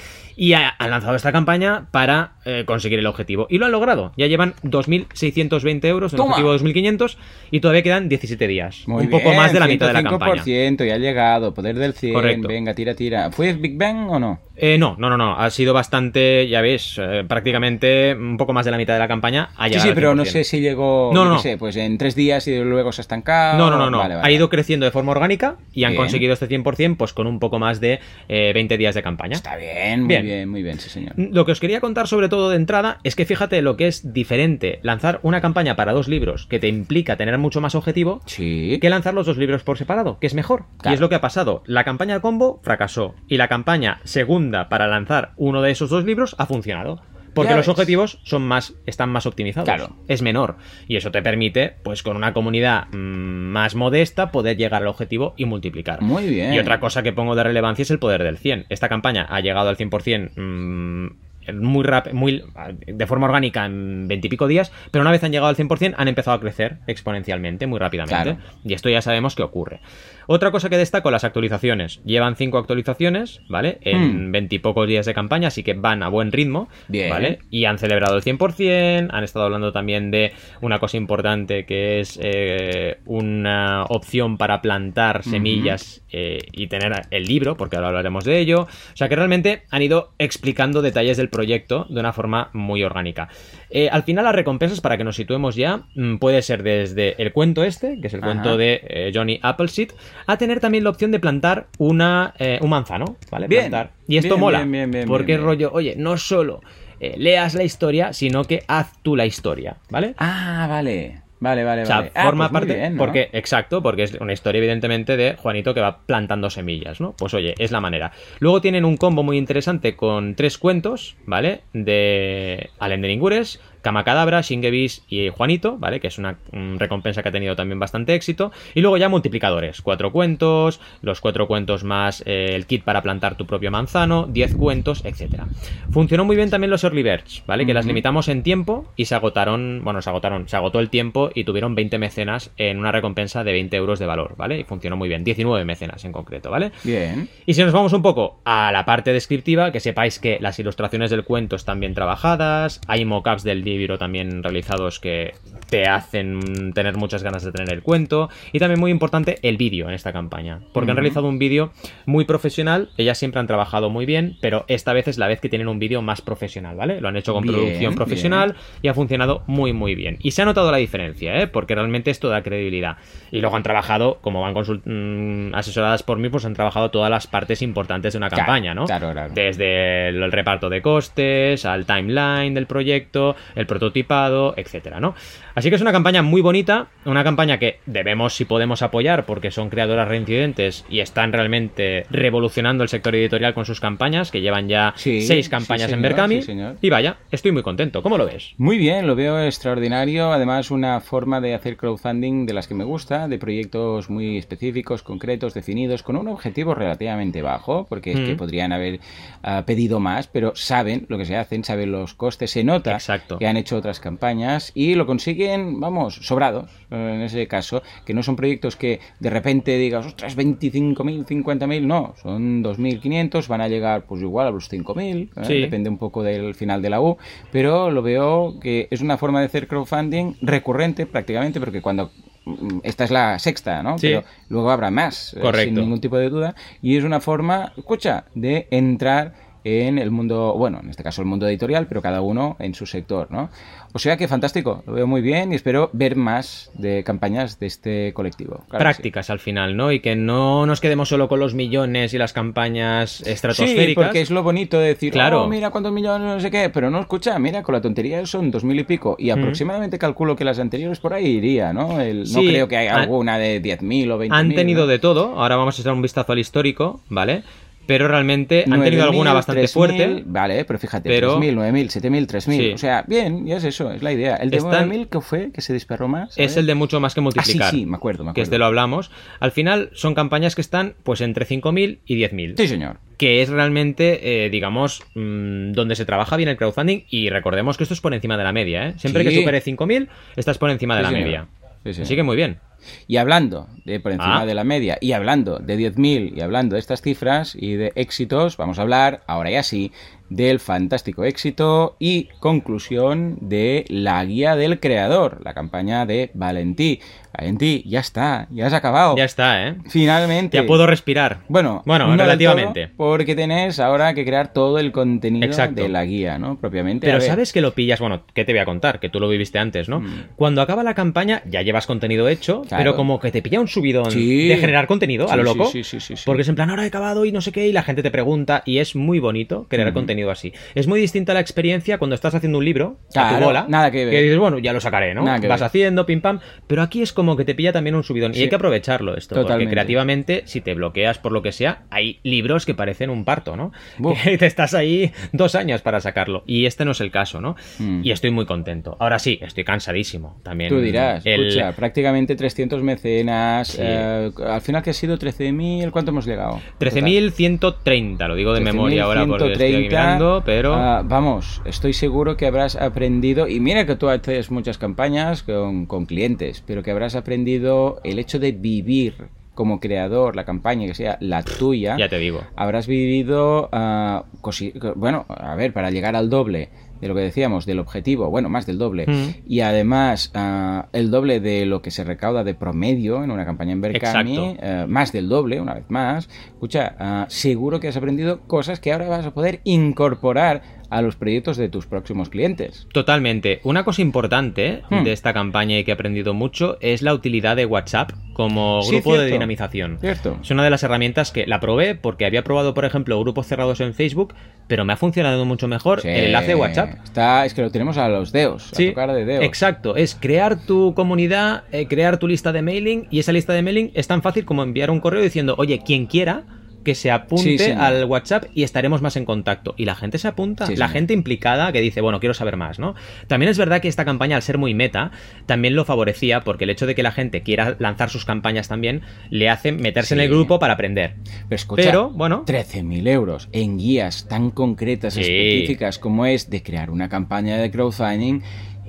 Y ha- han lanzado esta campaña para eh, conseguir el objetivo. Y lo han logrado. Ya llevan 2.620 euros, el objetivo de 2.500, y todavía quedan 17 días. Muy un poco más de la mitad de la campaña. 105% ya ha llegado, poder del 100, Correcto. venga, tira, tira. ¿Fue Big Bang o no? Eh, no, no, no, no. Ha sido bastante, ya ves, eh, prácticamente un poco más de la mitad de la campaña. Ha Sí, sí, pero no 100%. sé si llegó, No, no, sé, pues en tres días y luego se ha estancado. No, no, no, no. Vale, vale, ha ido creciendo de forma orgánica y han Bien. conseguido este 100% pues con un poco más de eh, 20 días de campaña. Está bien, muy Bien. bien, muy bien, sí, señor. Lo que os quería contar sobre todo de entrada es que fíjate lo que es diferente lanzar una campaña para dos libros que te implica tener mucho más objetivo Sí. que lanzar los dos libros por separado, que es mejor. Claro. Y es lo que ha pasado. La campaña de combo fracasó y la campaña segunda para lanzar uno de esos dos libros ha funcionado. Porque Ya los ves. objetivos son más, están más optimizados. Claro. Es menor. Y eso te permite, pues con una comunidad mm, más modesta, poder llegar al objetivo y multiplicar. Muy bien. Y otra cosa que pongo de relevancia es el poder del 100. Esta campaña ha llegado al 100% mm, muy rápido, muy de forma orgánica en veintipico días, pero una vez han llegado al 100% han empezado a crecer exponencialmente, muy rápidamente. Claro. Y esto ya sabemos que ocurre. Otra cosa que destaco, las actualizaciones. Llevan cinco actualizaciones, ¿vale? En Hmm. veintipocos días de campaña, así que van a buen ritmo, Bien. ¿vale? Y han celebrado el 100%, han estado hablando también de una cosa importante que es eh, una opción para plantar semillas eh, y tener el libro, porque ahora hablaremos de ello. O sea que realmente han ido explicando detalles del proyecto de una forma muy orgánica. Eh, al final las recompensas, para que nos situemos ya, mm, puede ser desde el cuento este, que es el Ajá. cuento de Johnny Appleseed, a tener también la opción de plantar una, eh, un manzano, ¿vale? Bien, Plantar. Y esto bien, mola, bien, bien, bien, porque rollo, oye, no solo eh, leas la historia, sino que haz tú la historia, ¿vale? Ah, vale. Vale, vale, O sea, vale. Ah, forma pues parte. bien, ¿no? Porque, exacto, porque es una historia, evidentemente, de Juanito que va plantando semillas, ¿no? Pues oye, es la manera. Luego tienen un combo muy interesante con tres cuentos, ¿vale? De Allen de Ningures, Camacadabra, Shingebis y Juanito, ¿vale? Que es una recompensa que ha tenido también bastante éxito. Y luego ya multiplicadores, cuatro cuentos, los cuatro cuentos más eh, el kit para plantar tu propio manzano, diez cuentos, etcétera. Funcionó muy bien también los early birds, ¿vale? Que las limitamos en tiempo y se agotaron, bueno, se agotaron, se agotó el tiempo y tuvieron 20 mecenas en una recompensa de 20 euros de valor, ¿vale? Y funcionó muy bien, 19 mecenas en concreto, ¿vale? Bien. Y si nos vamos un poco a la parte descriptiva, que sepáis que las ilustraciones del cuento están bien trabajadas, hay mockups del libro también realizados que te hacen tener muchas ganas de tener el cuento, y también muy importante el vídeo en esta campaña, porque han realizado un vídeo muy profesional, ellas siempre han trabajado muy bien, pero esta vez es la vez que tienen un vídeo más profesional, ¿vale? Lo han hecho con Bien, producción profesional y ha funcionado muy muy bien. Y se ha notado la diferencia, ¿eh? Porque realmente esto da credibilidad. Y luego han trabajado, como van mm, asesoradas por mí, pues han trabajado todas las partes importantes de una Claro, campaña, ¿no? claro, claro. Desde el reparto de costes, al timeline del proyecto, el prototipado, etcétera, ¿no? Así que es una campaña muy bonita, una campaña que debemos, si podemos, apoyar porque son creadoras reincidentes y están realmente revolucionando el sector editorial con sus campañas, que llevan ya Sí, seis sí, campañas en Berkami. sí, y vaya, estoy muy contento. ¿Cómo lo ves? Muy bien, lo veo extraordinario. Además, una forma de hacer crowdfunding de las que me gusta, de proyectos muy específicos, concretos, definidos, con un objetivo relativamente bajo, porque es que Mm. podrían haber ah, pedido más, pero saben lo que se hacen, saben los costes, se nota Exacto. que han hecho otras campañas y lo consiguen, vamos, sobrados eh, en ese caso, que no son proyectos que de repente digas, ostras, 25.000, 50.000, no, son 2.500, van a llegar pues igual a los 5.000, ¿eh? Sí. depende un poco del final de la U, pero lo veo que es una forma de hacer crowdfunding recurrente prácticamente, porque cuando mm, esta es la sexta, ¿no? Sí. Pero luego habrá más, eh, Correcto. sin ningún tipo de duda, y es una forma, escucha, de entrar en el mundo, bueno, en este caso el mundo editorial, pero cada uno en su sector, ¿no? O sea que fantástico, lo veo muy bien y espero ver más de campañas de este colectivo. Claro que sí. Prácticas al final, ¿no? Y que no nos quedemos solo con los millones y las campañas estratosféricas. Sí, porque es lo bonito de decir, Claro. oh, mira cuántos millones, no sé qué, pero no escucha, mira, con la tontería son dos mil y pico, y aproximadamente calculo que las anteriores por ahí iría, ¿no? El- no creo que haya han- alguna de diez mil o veinte Han mil, tenido ¿no? de todo. Ahora vamos a echar un vistazo al histórico, ¿vale? Pero realmente han tenido 9.000, alguna bastante 3.000, fuerte. Vale, pero fíjate, pero- 3.000, 9.000, 7.000, 3.000. Sí. O sea, bien, ya es eso, es la idea. El de Están- 9.000, ¿qué fue? ¿Que se disparó más? Es el de mucho más que multiplicar. Ah, sí, sí, me acuerdo, me Que acuerdo. este lo hablamos. Al final son campañas que están pues entre 5.000 y 10.000. Sí, señor. que es realmente, eh, digamos, mm, donde se trabaja bien el crowdfunding y recordemos que esto es por encima de la media, ¿eh? Siempre Sí. que supere 5.000, estás por encima de Sí, la señor. media. Así que muy bien. Y hablando de por encima Ah. de la media, y hablando de 10.000, y hablando de estas cifras y de éxitos, vamos a hablar, ahora ya sí, del fantástico éxito y conclusión de la guía del creador, la campaña de Valentí. Valentí, ya está, ya has acabado. Ya está, ¿eh? Finalmente. Ya puedo respirar. Bueno, Bueno, no relativamente. porque tenés ahora que crear todo el contenido Exacto. de la guía, ¿no? Propiamente. Pero sabes que lo pillas, bueno, ¿qué te voy a contar? Que tú lo viviste antes, ¿no? Mm. Cuando acaba la campaña ya llevas contenido hecho, Claro. pero como que te pilla un subidón Sí. de generar contenido a lo loco. sí, sí, sí, sí. Porque es en plan, ahora he acabado y no sé qué, y la gente te pregunta, y es muy bonito crear contenido así. Es muy distinta la experiencia cuando estás haciendo un libro a Claro, tu bola. nada que ver. dices, bueno, ya lo sacaré, ¿no? Vas ver. haciendo, pim pam. Pero aquí es como que te pilla también un subidón. Y hay que aprovecharlo esto. Totalmente. Porque creativamente, si te bloqueas por lo que sea, hay libros que parecen un parto, ¿no? Buf. Que te estás ahí dos años para sacarlo. Y este no es el caso, ¿no? Mm. Y estoy muy contento. Ahora sí, estoy cansadísimo. También. Tú dirás, el- escucha, prácticamente 300 mecenas. Sí. eh, al final, que ha sido 13.000? ¿Cuánto hemos llegado? 13.130, lo digo de memoria ahora porque estoy aquí 13.130, mirando, pero... ah, vamos, estoy seguro que habrás aprendido, y mira que tú haces muchas campañas con, con clientes, pero que habrás aprendido el hecho de vivir como creador la campaña que sea la tuya. Ya te digo. Habrás vivido, cosi- bueno, a ver, para llegar al doble de lo que decíamos, del objetivo, bueno, más del doble, Mm. y además ah, el doble de lo que se recauda de promedio en una campaña en Berkami, eh, más del doble, una vez más, escucha, ah, seguro que has aprendido cosas que ahora vas a poder incorporar a los proyectos de tus próximos clientes. Totalmente. Una cosa importante Hmm. de esta campaña y que he aprendido mucho es la utilidad de WhatsApp como Sí, grupo de dinamización. Cierto. Es una de las herramientas que la probé porque había probado, por ejemplo, grupos cerrados en Facebook, pero me ha funcionado mucho mejor Sí. el enlace de WhatsApp. Está, es que lo tenemos a los dedos, a Sí, tocar de dedos. exacto. Es crear tu comunidad, eh, crear tu lista de mailing y esa lista de mailing es tan fácil como enviar un correo diciendo, oye, quien quiera que se apunte Sí, al WhatsApp y estaremos más en contacto. Y la gente se apunta, Sí, la señor. gente implicada que dice, bueno, quiero saber más, ¿no? También es verdad que esta campaña, al ser muy meta, también lo favorecía porque el hecho de que la gente quiera lanzar sus campañas también le hace meterse en el grupo para aprender. Pero escucha, Pero, bueno. 13.000 euros en guías tan concretas, específicas como es de crear una campaña de crowdfunding,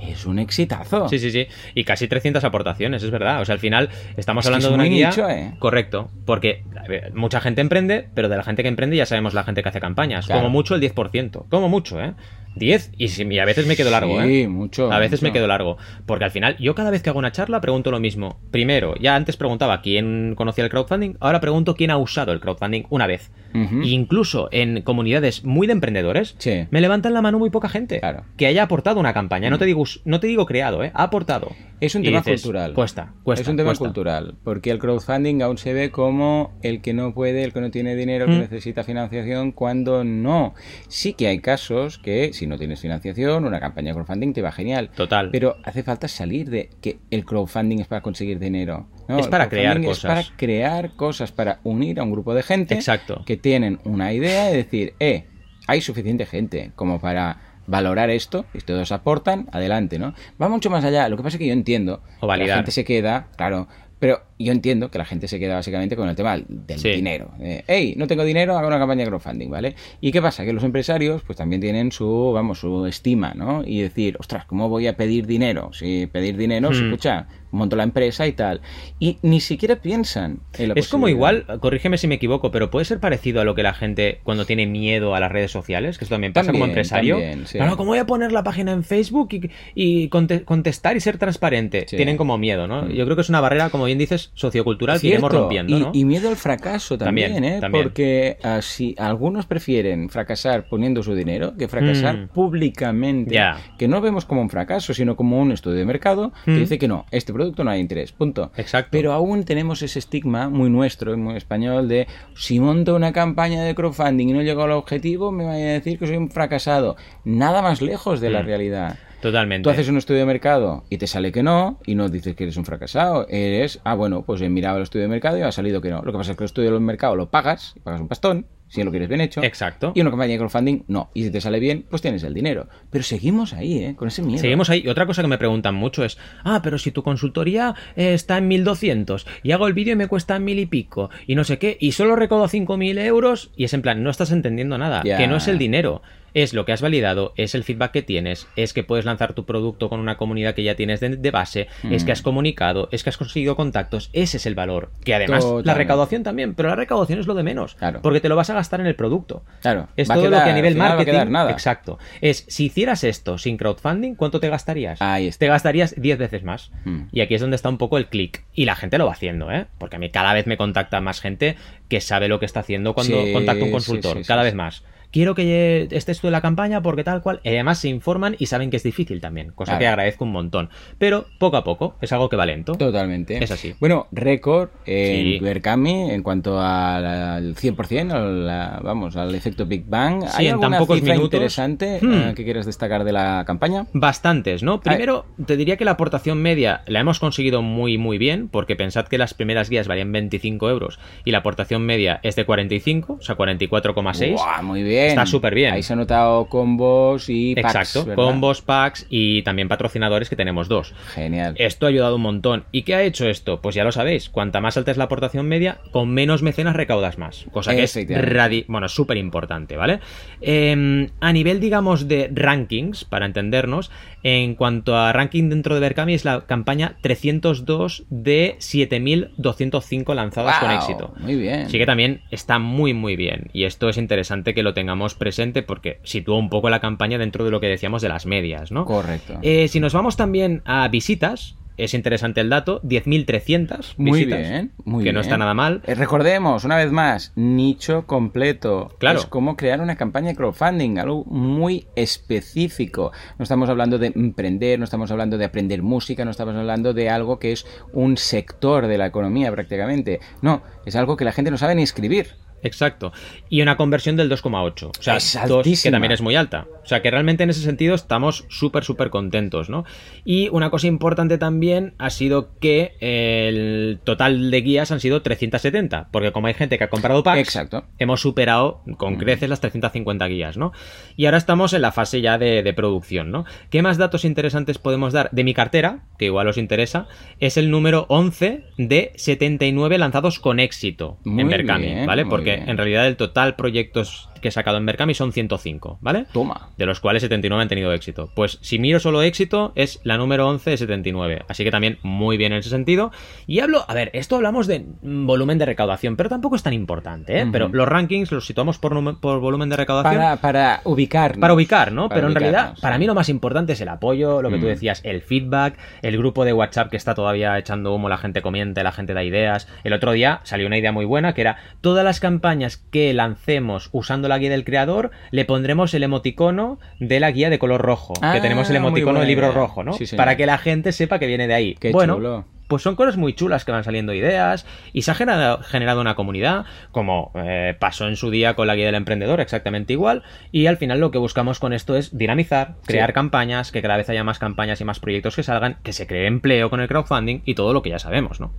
es un exitazo. Sí, sí, sí. Y casi 300 aportaciones, es verdad. O sea, al final estamos Es hablando es de una guía. nicho, ¿eh? Correcto. Porque ver, mucha gente emprende, pero de la gente que emprende ya sabemos la gente que hace campañas. Claro. Como mucho el 10%. Como mucho, ¿eh? 10 y, si- y a veces me quedo largo, Sí, ¿eh? mucho. A veces me quedo largo. Porque al final, yo cada vez que hago una charla pregunto lo mismo. Primero, ya antes preguntaba quién conocía el crowdfunding, ahora pregunto quién ha usado el crowdfunding una vez. E incluso en comunidades muy de emprendedores, Sí. me levantan la mano muy poca gente Claro. que haya aportado una campaña. No te digo, no te digo creado, ¿eh? Ha aportado. Es un tema dices, cultural. Cuesta, cuesta. es un tema cuesta. cultural, porque el crowdfunding aún se ve como el que no puede, el que no tiene dinero, el que Mm. necesita financiación, cuando no. Sí que hay casos que si no tienes financiación, una campaña de crowdfunding te va genial. Total. Pero hace falta salir de que el crowdfunding es para conseguir dinero. No, Es para crear cosas. Es para crear cosas, para unir a un grupo de gente Exacto. que tienen una idea y decir, eh, hay suficiente gente como para valorar esto, y todos aportan, adelante, ¿no? Va mucho más allá. Lo que pasa es que yo entiendo O que validar. la gente se queda, claro, pero yo entiendo que la gente se queda básicamente con el tema del Sí. dinero. Eh, hey, no tengo dinero, hago una campaña de crowdfunding, ¿vale? ¿Y qué pasa? Que los empresarios pues también tienen su, vamos, su estima, ¿no? Y decir, ostras, ¿cómo voy a pedir dinero? Si pedir dinero, se Hmm. escucha, monto la empresa y tal. Y ni siquiera piensan en la Es como igual, corrígeme si me equivoco, pero puede ser parecido a lo que la gente cuando tiene miedo a las redes sociales, que esto también pasa como empresario. también, sí. Claro, ¿cómo voy a poner la página en Facebook y, y conte- contestar y ser transparente? Sí. Tienen como miedo, ¿no? Mm. Yo creo que es una barrera, como bien dices, sociocultural que iremos Cierto, rompiendo, y, ¿no? y miedo al fracaso también, También, ¿eh? también. Porque ah, si algunos prefieren fracasar poniendo su dinero que fracasar Mm. públicamente, que no vemos como un fracaso, sino como un estudio de mercado que Mm. dice que no, este producto no hay interés, punto. Exacto. Pero aún tenemos ese estigma muy nuestro muy español de si monto una campaña de crowdfunding y no llego al objetivo, me van a decir que soy un fracasado. Nada más lejos de la Mm. realidad. Totalmente. Tú haces un estudio de mercado y te sale que no, y no dices que eres un fracasado. Eres, ah, bueno, pues he mirado el estudio de mercado y ha salido que no. Lo que pasa es que el estudio de mercado lo pagas, y pagas un pastón, si lo quieres bien hecho. Exacto. Y una campaña de crowdfunding, no. Y si te sale bien, pues tienes el dinero. Pero seguimos ahí, ¿eh? Con ese miedo. Seguimos ahí. Y otra cosa que me preguntan mucho es, ah, pero si tu consultoría eh, está en 1200 y hago el vídeo y me cuesta mil y pico y no sé qué, y solo recaudo 5000 euros, y es en plan, no estás entendiendo nada, que no es el dinero. Es lo que has validado, es el feedback que tienes, es que puedes lanzar tu producto con una comunidad que ya tienes de, de base, es Mm. que has comunicado, es que has conseguido contactos, ese es el valor. Que además la recaudación también, pero la recaudación es lo de menos, Claro. porque te lo vas a gastar en el producto. Claro. Es Va todo lo que a nivel final va a marketing. nada. Exacto. Es si hicieras esto sin crowdfunding, ¿cuánto te gastarías? Ahí está. Te gastarías 10 veces más. Mm. Y aquí es donde está un poco el clic. Y la gente lo va haciendo, ¿eh? Porque a mí cada vez me contacta más gente que sabe lo que está haciendo cuando Sí, contacta un consultor. sí, sí, cada vez más. Quiero que estés tú en la campaña porque tal cual. Y además se informan y saben que es difícil también. Cosa Claro. que agradezco un montón. Pero poco a poco. Es algo que va lento. Totalmente. Es así. Bueno, récord en Sí. Berkami en cuanto al, al 100%, al, vamos, al efecto Big Bang. Sí, ¿Hay en tan alguna pocos minutos. interesante Hmm. eh, que quieras destacar de la campaña? Bastantes, ¿no? Primero, te diría que la aportación media la hemos conseguido muy, muy bien, porque pensad que las primeras guías valían 25 euros y la aportación media es de 45, o sea, 44,6. Buah, muy bien. Está súper bien. Ahí se ha notado combos y packs, Exacto, ¿verdad? combos, packs y también patrocinadores que tenemos dos. Genial. Esto ha ayudado un montón. ¿Y qué ha hecho esto? Pues ya lo sabéis, cuanta más alta es la aportación media, con menos mecenas recaudas más. Cosa que es radi bueno, súper importante, ¿vale? Eh, a nivel, digamos, de rankings, para entendernos, en cuanto a ranking dentro de Berkami, es la campaña 302 de 7205 lanzadas con éxito. Muy bien. Así que también está muy muy bien y esto es interesante que lo tengamos tengamos presente porque sitúa un poco la campaña dentro de lo que decíamos de las medias, ¿no? Correcto. Eh, si nos vamos también a visitas, es interesante el dato, 10.300 Muy visitas, bien, muy que bien. no está nada mal. Eh, recordemos, una vez más, nicho completo. Claro. Es como crear una campaña de crowdfunding, algo muy específico. No estamos hablando de emprender, no estamos hablando de aprender música, no estamos hablando de algo que es un sector de la economía prácticamente. No, es algo que la gente no sabe ni escribir. Exacto. Y una conversión del 2,8. O sea, Es 2, que también es muy alta. O sea, que realmente en ese sentido estamos súper, súper contentos, ¿no? Y una cosa importante también ha sido que el total de guías han sido 370. Porque como hay gente que ha comprado packs, Exacto. hemos superado con creces las 350 guías, ¿no? Y ahora estamos en la fase ya de, de producción, ¿no? ¿Qué más datos interesantes podemos dar? De mi cartera, que igual os interesa, es el número 11 de 79 lanzados con éxito Muy en Berkami, ¿vale? muy Porque bien. en realidad el total proyectos que he sacado en Berkami son 105, ¿vale? Toma. De los cuales 79 han tenido éxito. Pues si miro solo éxito, es la número 11 de 79. Así que también muy bien en ese sentido. Y hablo, a ver, esto hablamos de mm, volumen de recaudación, pero tampoco es tan importante, ¿eh? Pero los rankings los situamos por, volumen de recaudación. Para, para ubicar. Para ubicar, ¿no? Para Pero en realidad, para mí lo más importante es el apoyo, lo que tú Mm. decías, el feedback, el grupo de WhatsApp que está todavía echando humo, la gente comiente, la gente da ideas. El otro día salió una idea muy buena que era todas las campañas que lancemos usando la guía del creador, le pondremos el emoticono de la guía de color rojo. Ah, que tenemos el emoticono del libro rojo, ¿no? Sí. Para que la gente sepa que viene de ahí. Qué bueno, chulo. pues son cosas muy chulas que van saliendo ideas y se ha generado, generado una comunidad, como eh, pasó en su día con la guía del emprendedor, exactamente igual. Y al final lo que buscamos con esto es dinamizar, crear Sí. campañas, que cada vez haya más campañas y más proyectos que salgan, que se cree empleo con el crowdfunding y todo lo que ya sabemos, ¿no?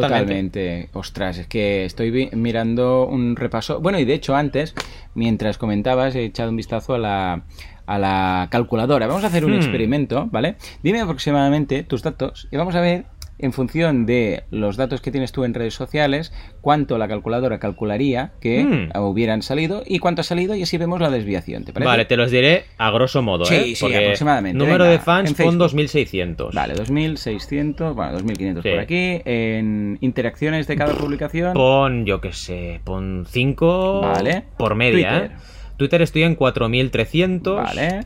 Totalmente. Ostras, es que estoy mirando un repaso. Bueno, y de hecho antes, mientras comentabas, he echado un vistazo a la, a la calculadora. Vamos a hacer un Hmm. experimento, ¿vale? Dime aproximadamente tus datos y vamos a ver, en función de los datos que tienes tú en redes sociales, cuánto la calculadora calcularía que Hmm. hubieran salido y cuánto ha salido y así vemos la desviación. ¿Te parece? Vale, te los diré a grosso modo, Sí, ¿eh? sí, aproximadamente. Número Venga, de fans pon 2600. Vale, 2600, bueno, 2500 Sí. por aquí. En interacciones de cada publicación. Pon, yo qué sé, pon 5 Vale. por media, Twitter. ¿eh? Twitter estoy en 4300. Vale.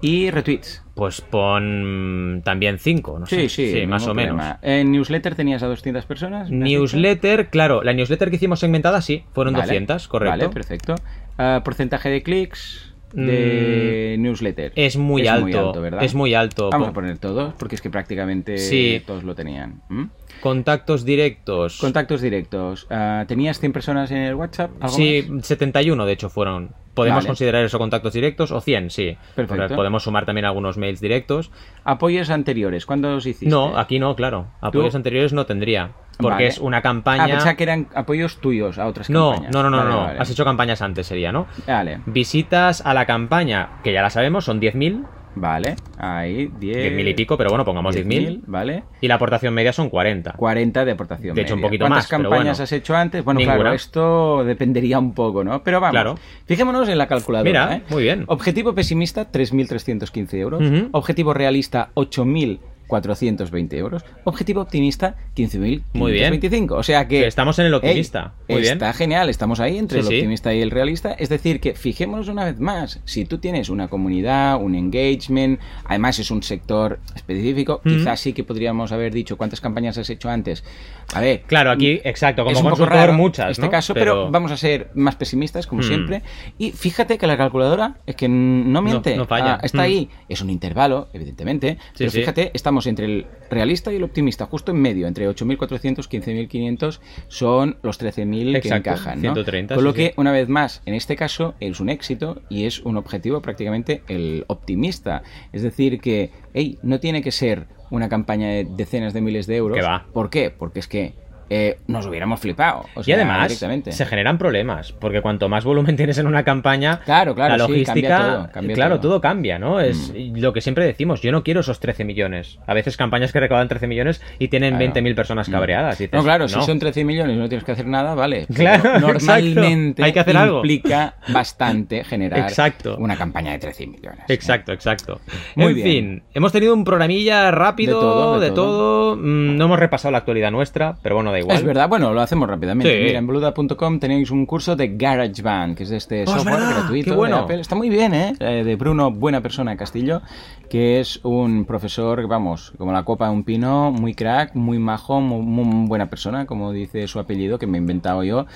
Y retweets. Pues pon también 5, no Sí, sé. sí, más ningún o menos. En newsletter tenías a 200 personas. Newsletter, claro, la newsletter que hicimos segmentada sí, fueron Vale, 200, correcto. Vale, perfecto. Ah, porcentaje de clics de newsletter. Mm, Es muy es alto, Muy alto ¿verdad? es muy alto. Vamos a poner todos, porque es que prácticamente Sí. todos lo tenían. ¿Mm? Contactos directos. Contactos directos. Ah, ¿Tenías 100 personas en el WhatsApp? ¿Algo Sí, más? 71 de hecho fueron. Podemos Vale. considerar eso contactos directos o 100, sí. Perfecto. Podemos sumar también algunos mails directos. Apoyos anteriores. ¿Cuántos hiciste? No, aquí no, claro. Apoyos ¿Tú? anteriores no tendría. Porque Vale. es una Ah, campaña. pensaba que eran apoyos tuyos a otras no, campañas. no, no, no, Vale, no. vale. Has hecho campañas antes, sería, ¿no? Vale, Visitas a la campaña, que ya la sabemos, son 10.000. vale. Ahí, 10. 10.000 y pico, pero bueno, pongamos 10.000. Vale. Y la aportación media son 40. 40 de aportación. De hecho, un media. poquito ¿Cuántas más, pero campañas bueno. has hecho antes? Bueno, Ninguna. claro, esto dependería un poco, ¿no? Pero vamos, Claro. fijémonos en la calculadora. Mira, ¿eh? muy bien. Objetivo pesimista, 3.315 euros. Ujú. Objetivo realista, 8.420 euros. Objetivo optimista, 15.525. O sea que... Estamos en el optimista. Ey, Muy bien. está genial, estamos ahí entre Sí, el sí. optimista y el realista. Es decir, que fijémonos una vez más, si tú tienes una comunidad, un engagement, además es un sector específico, quizás sí que podríamos haber dicho cuántas campañas has hecho antes. A ver, Claro, aquí, exacto, como consultor raro muchas. este ¿no? caso, pero... vamos a ser más pesimistas, como Mm. siempre. Y fíjate que la calculadora es que no miente. no falla. Ah, está Mm. ahí. Es un intervalo, evidentemente. pero fíjate, estamos entre el realista y el optimista, justo en medio, entre 8.400 y 15.500 son los 13.000 que encajan. ¿no? 130, Con lo sí, que, sí. una vez más, en este caso es un éxito y es un objetivo prácticamente el optimista. Es decir, que, hey, no tiene que ser una campaña de decenas de miles de euros. Que va. ¿Por qué? Porque es que eh, nos hubiéramos flipado. O y además se generan problemas, porque cuanto más volumen tienes en una campaña, Claro, claro, la sí, logística, cambia todo, cambia claro, todo. todo. cambia, ¿no? Es Mm. lo que siempre decimos, yo no quiero esos 13 millones. A veces campañas que recaudan 13 millones y tienen Claro. 20.000 personas Mm. cabreadas. y dices, No, claro, si son 13 millones y no tienes que hacer nada, vale. Claro, normalmente. Hay que hacer algo. implica bastante generar Exacto. una campaña de 13 millones. Exacto, exacto. Muy en bien. fin, hemos tenido un programilla rápido, De todo, de de todo. Mm, No hemos repasado la actualidad nuestra, pero bueno, da igual. Es verdad, bueno, lo hacemos rápidamente. Sí. Mira, en boluda.com tenéis un curso de GarageBand, que es de este Oh, software verdad, gratuito qué bueno. de Apple. Está muy bien, ¿eh? Eh, De Bruno Buena Persona Castillo, que es un profesor, vamos, como la copa de un pino, muy crack, muy majo, muy, muy buena persona, como dice su apellido, que me he inventado yo.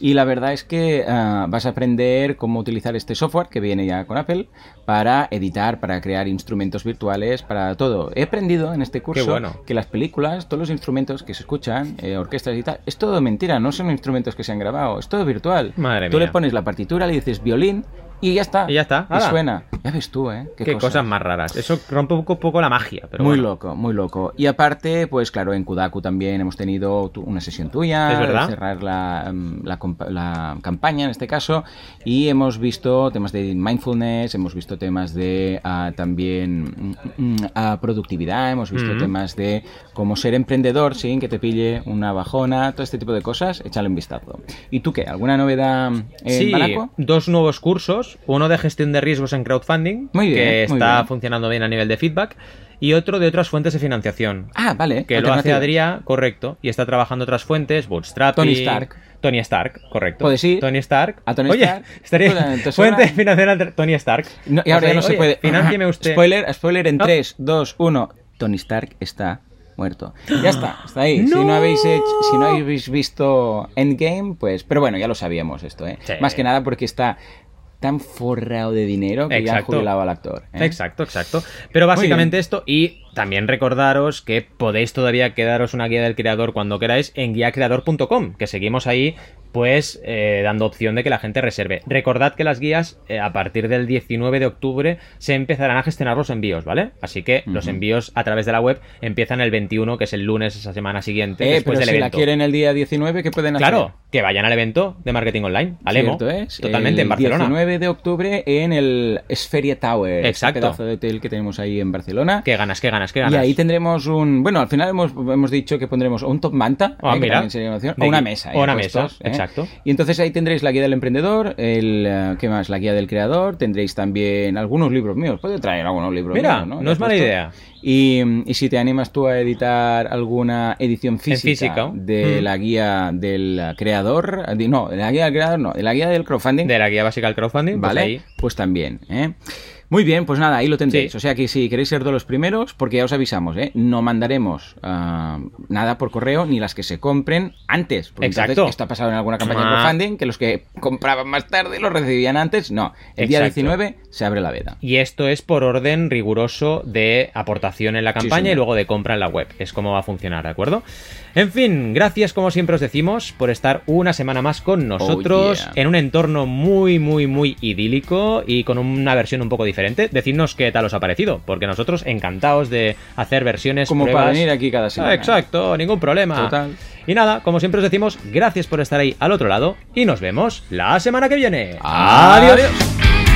Y la verdad es que ah, vas a aprender cómo utilizar este software que viene ya con Apple para editar, para crear instrumentos virtuales, para todo. He aprendido en este curso bueno. que las películas, todos los instrumentos que se escuchan, eh, orquestas y tal, es todo mentira, no son instrumentos que se han grabado, es todo virtual. Madre tú mía. le pones la partitura, le dices violín y ya está. Y ya está, Y hala. suena. Ya ves tú, ¿eh? Qué, cosas. más raras. Eso rompe un poco, poco la magia. Pero muy bueno. loco, muy loco. Y aparte, pues claro, en Kudaku también hemos tenido una sesión tuya, Es verdad. cerrar la, mm, la, campaña en este caso, y hemos visto temas de mindfulness, hemos visto temas de ah, también mm, mm, ah, productividad, hemos visto Ujú. temas de cómo ser emprendedor sin que te pille una bajona, todo este tipo de cosas, échale un vistazo. ¿Y tú qué? ¿Alguna novedad en Sí, Banaco? dos nuevos cursos. Uno de gestión de riesgos en crowdfunding, Muy bien, que está bien. funcionando bien a nivel de feedback. Y otro de otras fuentes de financiación. Ah, vale. Que lo hace. Adrià, correcto, y está trabajando otras fuentes, Bootstrap. Tony Stark. Tony Stark, correcto. Pues sí. Tony Stark. A Tony Oye, Stark. estaría Pues, suena- fuente de financiación Tony Stark. No, y ahora ya no se puede. Usted. Spoiler, spoiler en Ah. 3, 2, 1. Tony Stark está muerto. Ya está, está ahí. Si ¡No! no habéis hecho- si no habéis visto Endgame, pues. Pero bueno, ya lo sabíamos esto, ¿eh? Sí. Más que nada porque está tan forrado de dinero que ya Exacto. jubilado al actor. ¿eh? Exacto, exacto. Pero básicamente esto, y también recordaros que podéis todavía quedaros una guía del creador cuando queráis en guiacreador.com, que seguimos ahí, pues, eh, dando opción de que la gente reserve. Recordad que las guías, eh, a partir del 19 de octubre, se empezarán a gestionar los envíos, ¿vale? Así que los envíos a través de la web empiezan el 21, que es el lunes, esa semana siguiente, Eh, después pero del si la evento. quieren el día 19, ¿qué pueden hacer? Claro, que vayan al evento de marketing online, al EMO. Cierto es. Totalmente, el en Barcelona. 19 de octubre en el Spheria Tower. ese Exacto. pedazo de hotel que tenemos ahí en Barcelona. Qué ganas, qué ganas, qué Y ahí tendremos un. Bueno, al final hemos, hemos dicho que pondremos un top manta. Que mira. sería una De O una mesa. o una puestos, mesa, ¿eh? exacto. Y entonces ahí tendréis la guía del emprendedor, el. eh, ¿Qué más? La guía del creador. Tendréis también algunos libros míos. Puedo traer algunos libros Mira, míos, no, Ya es mala idea. Y, y si te animas tú a editar alguna edición física, de Mm. la guía del creador, no, de la guía del creador no, de la guía del crowdfunding, De la guía básica al crowdfunding, pues ¿vale? ahí. Pues también, ¿eh? Muy bien, pues nada, ahí lo tendréis. Sí. O sea que si queréis ser de los primeros, porque ya os avisamos, ¿eh? No mandaremos ah, nada por correo ni las que se compren antes. Porque Exacto. entonces esto ha pasado en alguna campaña de Ah. crowdfunding, que los que compraban más tarde los recibían antes. No, el día Exacto. 19 se abre la veda. Y esto es por orden riguroso de aportación en la campaña y luego de compra en la web. Es como va a funcionar, ¿de acuerdo? En fin, gracias como siempre os decimos por estar una semana más con nosotros Oh, yeah. en un entorno muy, muy, muy idílico y con una versión un poco diferente. Decidnos qué tal os ha parecido, porque nosotros encantados de hacer versiones Como pruebas. para venir aquí cada semana. Ah, exacto, ningún problema. Total. Y nada, como siempre os decimos, gracias por estar ahí al otro lado y nos vemos la semana que viene. Adiós. Adiós.